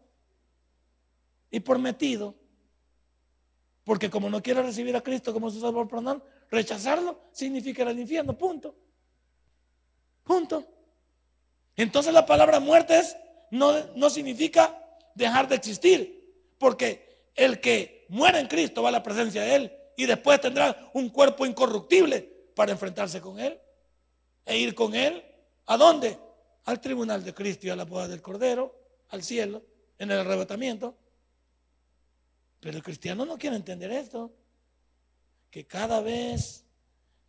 y por metido. Porque como no quiere recibir a Cristo como su Salvador personal, rechazarlo significa ir al infierno, punto. Punto. Entonces la palabra muerte no, no significa dejar de existir, porque el que muere en Cristo va a la presencia de Él y después tendrá un cuerpo incorruptible para enfrentarse con Él e ir con Él. ¿A dónde? Al tribunal de Cristo y a la boda del Cordero, al cielo, en el arrebatamiento. Pero el cristiano no quiere entender esto. Que cada vez,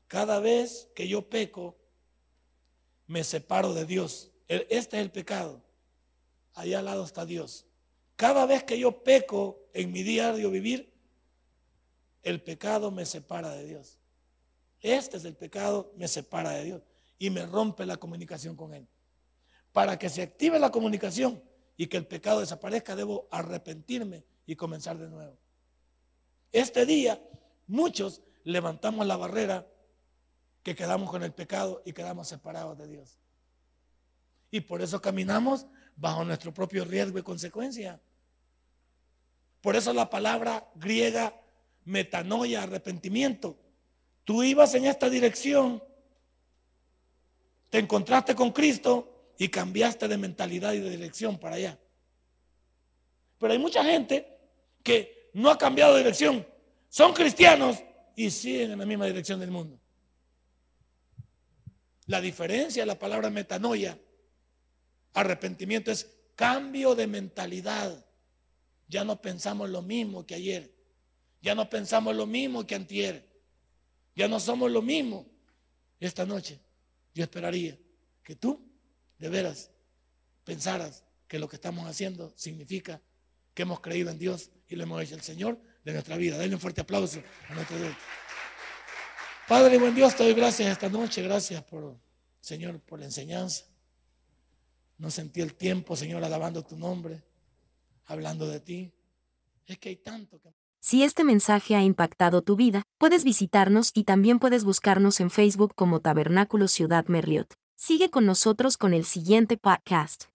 cada vez que yo peco, me separo de Dios. Este es el pecado. Allá al lado está Dios. Cada vez que yo peco en mi diario vivir, el pecado me separa de Dios. Este es el pecado, me separa de Dios y me rompe la comunicación con Él. Para que se active la comunicación y que el pecado desaparezca, debo arrepentirme y comenzar de nuevo. Este día, muchos levantamos la barrera que quedamos con el pecado y quedamos separados de Dios. Y por eso caminamos bajo nuestro propio riesgo y consecuencia. Por eso la palabra griega metanoia, arrepentimiento. Tú ibas en esta dirección, te encontraste con Cristo y cambiaste de mentalidad y de dirección para allá. Pero hay mucha gente que no ha cambiado de dirección. Son cristianos y siguen en la misma dirección del mundo. La diferencia de la palabra metanoia, arrepentimiento, es cambio de mentalidad. Ya no pensamos lo mismo que ayer. Ya no pensamos lo mismo que antier. Ya no somos lo mismo. Esta noche yo esperaría que tú de veras pensaras que lo que estamos haciendo significa que hemos creído en Dios y lo hemos hecho el Señor de nuestra vida. Denle un fuerte aplauso a nuestro Dios. Padre, buen Dios, te doy gracias esta noche. Gracias por, Señor, por la enseñanza. No sentí el tiempo, Señor, alabando tu nombre, hablando de ti. Es que hay tanto que... Si este mensaje ha impactado tu vida, puedes visitarnos y también puedes buscarnos en Facebook como Tabernáculo Ciudad Merliot. Sigue con nosotros con el siguiente podcast.